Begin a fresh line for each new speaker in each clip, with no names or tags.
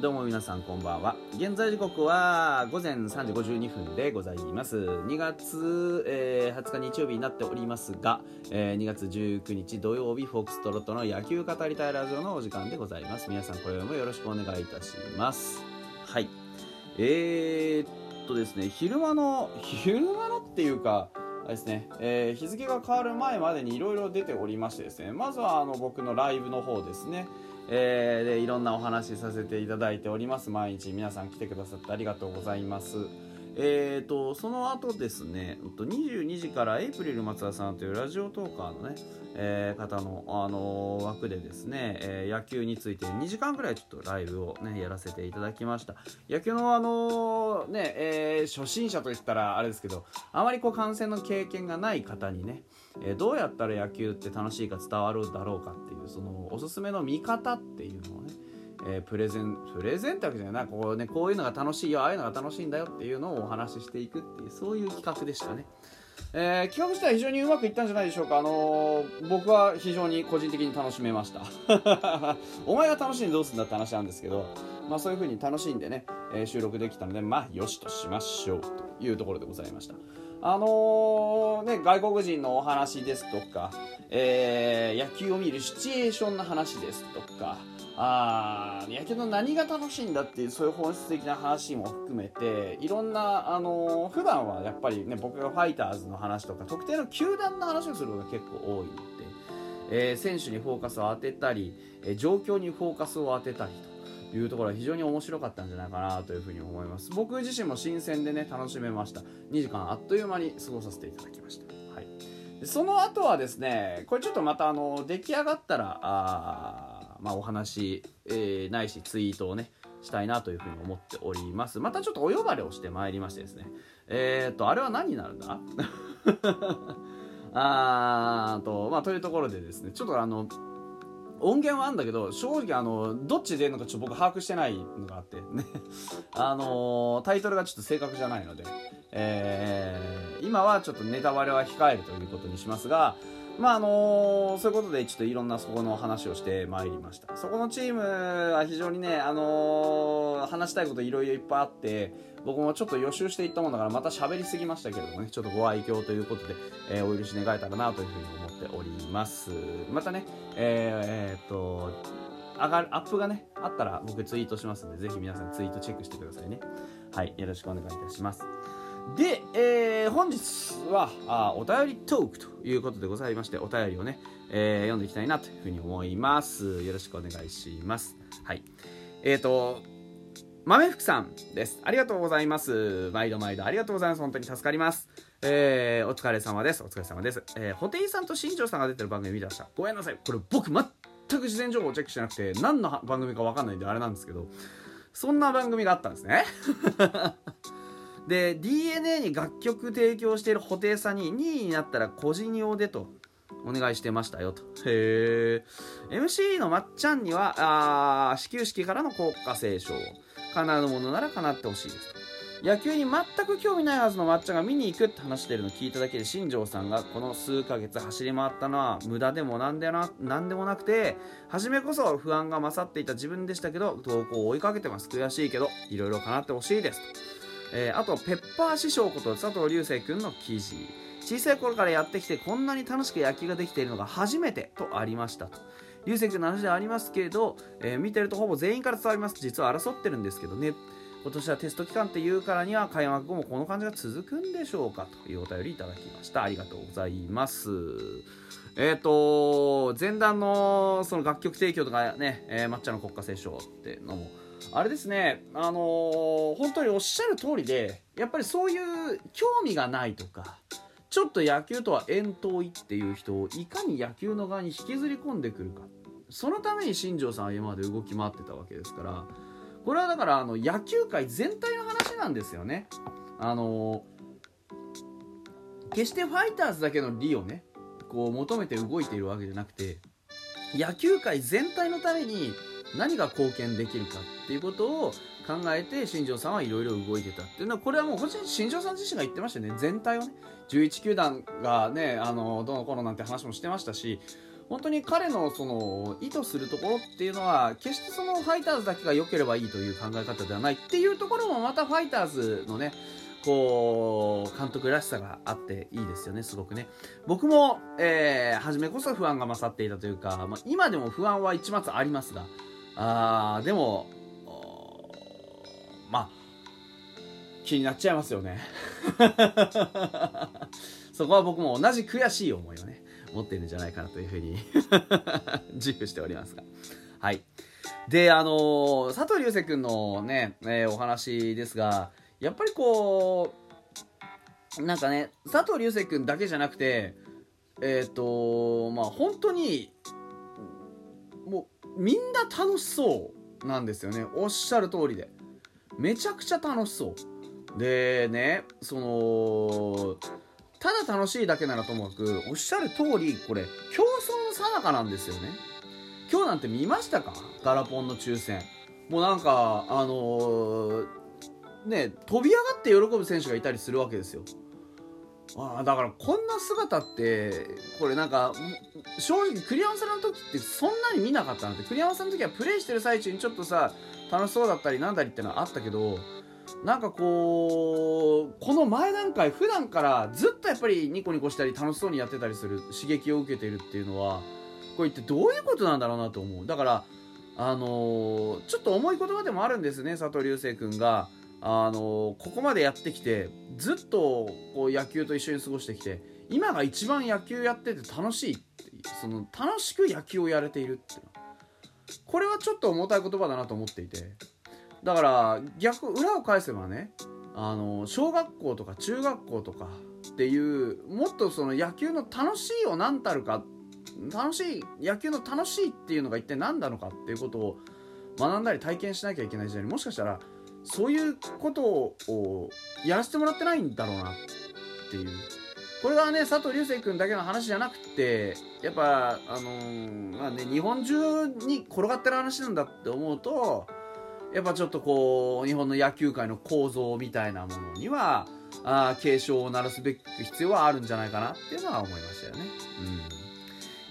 どうも皆さんこんばんは。現在時刻は午前3時52分でございます。2月、えー20日日曜日になっておりますが、えー2月19日土曜日フォックストロットの野球語りたいラジオのお時間でございます。皆さん今宵もよろしくお願いいたします。はい。えー、っとですね昼間の昼間のっていうかですね、えー日付が変わる前までにいろいろ出ておりましてですね。まずはあの僕のライブの方ですね。えーでいろんなお話しさせていただいております。毎日皆さん来てくださってありがとうございます。えー、とその後ですね22時からエイプリル松田さんというラジオトーカーのね、えー方の、あのー枠でですね、えー野球について2時間ぐらいちょっとライブをねやらせていただきました。野球のあのーね、え初心者といったらあれですけどあまりこう観戦の経験がない方にねえどうやったら野球って楽しいか伝わるだろうかっていうそのおすすめの見方っていうのをね、えープレゼンプレゼンってわけじゃない。こうねこういうのが楽しいよああいうのが楽しいんだよっていうのをお話ししていくっていうそういう企画でしたね。えー企画自体非常にうまくいったんじゃないでしょうか、あのー僕は非常に個人的に楽しめました。お前が楽しんでどうすんだって話なんですけど、まあ、そういう風に楽しんでね、えー収録できたのでまあよしとしましょうというところでございました。あのね、外国人のお話ですとか、え野球を見るシチュエーションの話ですとかあ野球の何が楽しいんだっていうそういう本質的な話も含めていろんな、あのー普段はやっぱりね僕がファイターズの話とか特定の球団の話をすることが結構多いので、えー選手にフォーカスを当てたり、えー状況にフォーカスを当てたりというところは非常に面白かったんじゃないかなというふうに思います。僕自身も新鮮でね楽しめました。2時間あっという間に過ごさせていただきました、はい、その後はですねこれちょっとまたあの出来上がったらあーまあお話、えーないしツイートをねしたいなというふうに思っております。またちょっとお呼ばれをしてまいりましてですね。えっ、とあれは何になるんだ？あーとまあというところでですねちょっとあの音源はあるんだけど正直あのどっちで出るのかちょっと僕把握してないのがあってね。あのタイトルがちょっと正確じゃないので、えー今はちょっとネタバレは控えるということにしますがまああのそういうことでちょっといろんなそこの話をしてまいりました。そこのチームは非常にねあの話したいこといろいろいっぱいあって僕もちょっと予習していったもんだからまた喋りすぎましたけれどもねちょっとご愛嬌ということで、えーお許し願えたらなというふうに思っております。またねえーえーっと上がるアップがねあったら僕ツイートしますんでぜひ皆さんツイートチェックしてくださいね。はいよろしくお願いいたします。で、えー本日はあお便りトークということでございましてお便りをね、えー読んでいきたいなというふうに思います。よろしくお願いします。はい。えーと豆福さんです。ありがとうございます。毎度毎度ありがとうございます。本当に助かります。えーお疲れ様です。お疲れ様です。えー、ホテイさんと新庄さんが出てる番組見てましたごめんなさい。これ僕全く事前情報をチェックしてなくて何の番組か分かんないんであれなんですけどそんな番組があったんですね。で DNA に楽曲提供している布袋さんに2位になったら個人用でとお願いしてましたよと。へえ MC のまっちゃんにはあー始球式からの国歌斉唱叶うものなら叶ってほしいですと。野球に全く興味ないはずのまっちゃんが見に行くって話してるの聞いただけで新庄さんがこの数ヶ月走り回ったのは無駄でもなんでななんでもなくて初めこそ不安が勝っていた自分でしたけど投稿を追いかけてます。悔しいけどいろいろ叶ってほしいですとえーあとペッパー師匠こと佐藤隆星君の記事。小さい頃からやってきてこんなに楽しく野球ができているのが初めてとありましたと。隆星君の話ではありますけど、えー見てるとほぼ全員から伝わります。実は争ってるんですけどね。今年はテスト期間っていうからには開幕後もこの感じが続くんでしょうかというお便りいただきました。ありがとうございます。えっ、と前段のその楽曲提供とかね、えー抹茶の国歌斉唱ってのもあれですね、あのー本当におっしゃる通りで、やっぱりそういう興味がないとか、ちょっと野球とは遠遠いっていう人をいかに野球の側に引きずり込んでくるか。そのために新庄さんは今まで動き回ってたわけですから、これはだからあの野球界全体の話なんですよね。あのー決してファイターズだけの利をね、こう求めて動いているわけじゃなくて、野球界全体のために何が貢献できるかっていうことを考えて新庄さんはいろいろ動いてたっていうのはこれはもう本新庄さん自身が言ってましたよね。全体をね。11球団がねあのどの頃なんて話もしてましたし本当に彼のその意図するところっていうのは決してそのファイターズだけが良ければいいという考え方ではないっていうところもまたファイターズのねこう監督らしさがあっていいですよねすごくね。僕も、えー、初めこそ不安が勝っていたというか、まあ、今でも不安は一末ありますがあでもまあ気になっちゃいますよね。そこは僕も同じ悔しい思いをね持ってるんじゃないかなというふうに 自負しておりますが。はい。であの、佐藤隆星君のね、えー、お話ですがやっぱりこうなんかね佐藤隆星君だけじゃなくてえっ、ー、とまあ本当にもうみんな楽しそうなんですよね。おっしゃる通りで。めちゃくちゃ楽しそう。でねそのただ楽しいだけならともかくおっしゃる通りこれ競争のさなかなんですよね。今日なんて見ましたか？ガラポンの抽選。もうなんかあのー、ね飛び上がって喜ぶ選手がいたりするわけですよ。あだからこんな姿ってこれなんか正直栗山さんの時ってそんなに見なかったなって。栗山さんの時はプレイしてる最中にちょっとさ楽しそうだったりなんだりってのはあったけどなんかこうこの前段階普段からずっとやっぱりニコニコしたり楽しそうにやってたりする刺激を受けてるっていうのはこれってどういうことなんだろうなと思う。だからあのー、ちょっと重い言葉でもあるんですね佐藤流星君が。あのここまでやってきてずっとこう野球と一緒に過ごしてきて今が一番野球やってて楽しいってその楽しく野球をやれているっていうこれはちょっと重たい言葉だなと思っていて。だから逆裏を返せばねあの小学校とか中学校とかっていうもっとその野球の楽しいを何たるか楽しい野球の楽しいっていうのが一体何なのかっていうことを学んだり体験しなきゃいけない時代にもしかしたらそういうことをやらせてもらってないんだろうなっていうこれがね佐藤流星君だけの話じゃなくてやっぱあのー、まあね日本中に転がってる話なんだって思うとやっぱちょっとこう日本の野球界の構造みたいなものにはあ警鐘を鳴らすべき必要はあるんじゃないかなっていうのは思いましたよね。うん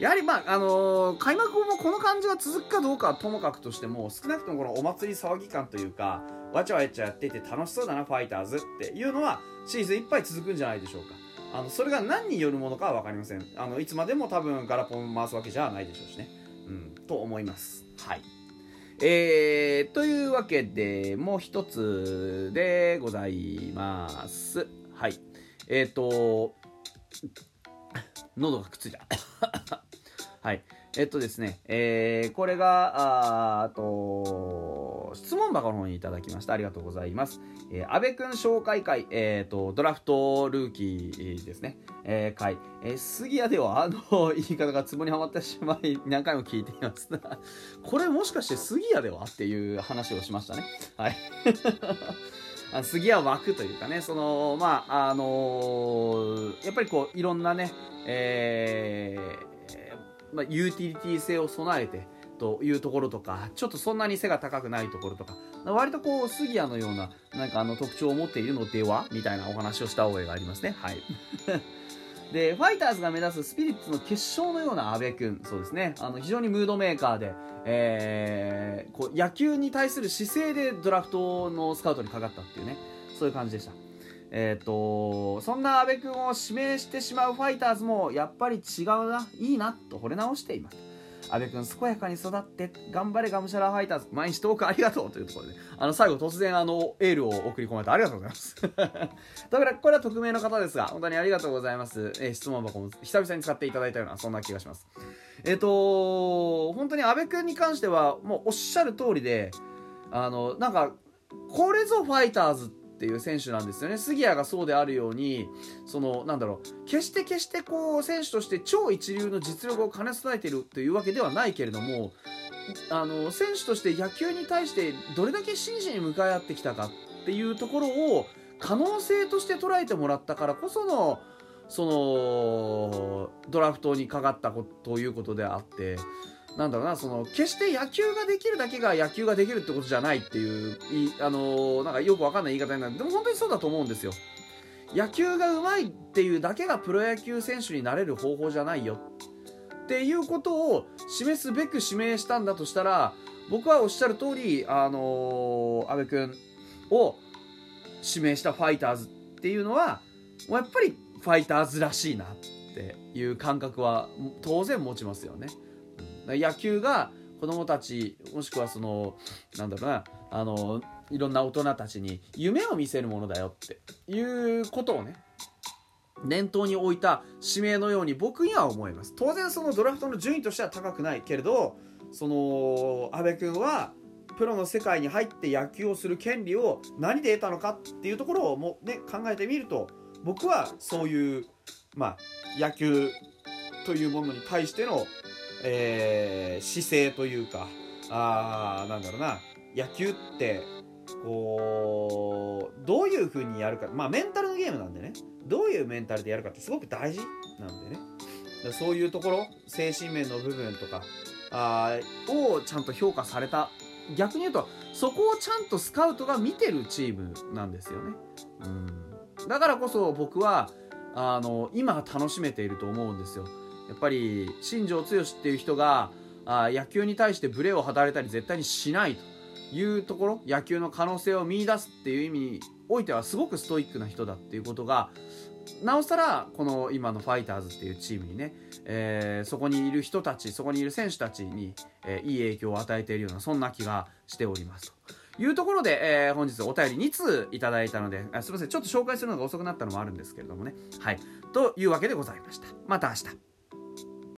やはりまああのー、開幕後もこの感じが続くかどうかはともかくとしても少なくともこのお祭り騒ぎ感というかわちゃわちゃやっていて楽しそうだなファイターズっていうのはシーズンいっぱい続くんじゃないでしょうか。あのそれが何によるものかは分かりません。あのいつまでも多分ガラポン回すわけじゃないでしょうしね。うんと思います。はい。えー、というわけでもう一つでございます。はい。えっ、ー、と喉がくっついた。はい。えっとですね、えー、これが、あと、質問箱の方にいただきました。ありがとうございます。えー、安倍くん紹介会、えー、と、ドラフトルーキーですね、えー、会、えー、杉谷ではあの 言い方がツボにはまってしまい、何回も聞いています。これもしかして杉谷ではっていう話をしましたね。はい。杉谷枠というかね、その、まあ、あのー、やっぱりこう、いろんなね、えー、まあ、ユーティリティ性を備えてというところとかちょっとそんなに背が高くないところとか割とこう杉谷のようななんかあの特徴を持っているのではみたいなお話をした覚えがありますね。はい。でファイターズが目指すスピリッツの決勝のような阿部君そうですね。あの非常にムードメーカーで、えー、こう野球に対する姿勢でドラフトのスカウトにかかったっていうね。そういう感じでした。えっ、ー、とそんな阿部君を指名してしまうファイターズもやっぱり違うないいなと惚れ直しています。阿部君健やかに育って頑張れがむしゃらファイターズ毎日トークありがとうというところであの最後突然あのエールを送り込まれてありがとうございます。だからこれは匿名の方ですが本当にありがとうございます、えー、質問箱も久々に使っていただいたようなそんな気がします。えっ、ー、と本当に阿部君に関してはもうおっしゃる通りであのなんかこれぞファイターズってっていう選手なんですよね。杉谷がそうであるようにそのなんだろう決して決してこう選手として超一流の実力を兼ね備えているというわけではないけれどもあの選手として野球に対してどれだけ真摯に向かい合ってきたかっていうところを可能性として捉えてもらったからこそのそのドラフトにかかったということであってなんだろうなその決して野球ができるだけが野球ができるってことじゃないっていういあのなんかよくわかんない言い方になるでも本当にそうだと思うんですよ野球がうまいっていうだけがプロ野球選手になれる方法じゃないよっていうことを示すべく指名したんだとしたら僕はおっしゃる通りあの阿部君を指名したファイターズっていうのはやっぱりファイターズらしいなっていう感覚は当然持ちますよね。野球が子供たちもしくはそのなんだろうなあのいろんな大人たちに夢を見せるものだよって。いうことをね。念頭に置いた指名のように僕には思います。当然そのドラフトの順位としては高くないけれどその阿部君はプロの世界に入って野球をする権利を何で得たのかっていうところをも、ね、考えてみると僕はそういう、まあ、野球というものに対してのえー、姿勢というかあなんだろうな。野球ってこうどういうふうにやるか。まあメンタルのゲームなんでね。どういうメンタルでやるかってすごく大事なんでね。そういうところ精神面の部分とかあをちゃんと評価された。逆に言うとそこをちゃんとスカウトが見てるチームなんですよね。うん、だからこそ僕はあの今楽しめていると思うんですよ。やっぱり新庄剛志っていう人があ野球に対してブレを働いたり絶対にしないというところ野球の可能性を見出すっていう意味においてはすごくストイックな人だっていうことがなおさらこの今のファイターズっていうチームにね、えー、そこにいる人たちそこにいる選手たちに、えー、いい影響を与えているようなそんな気がしておりますと。いうところで、えー、本日お便り2通いただいたのであ、すみません、ちょっと紹介するのが遅くなったのもあるんですけれどもね。はい。というわけでございました。また明日。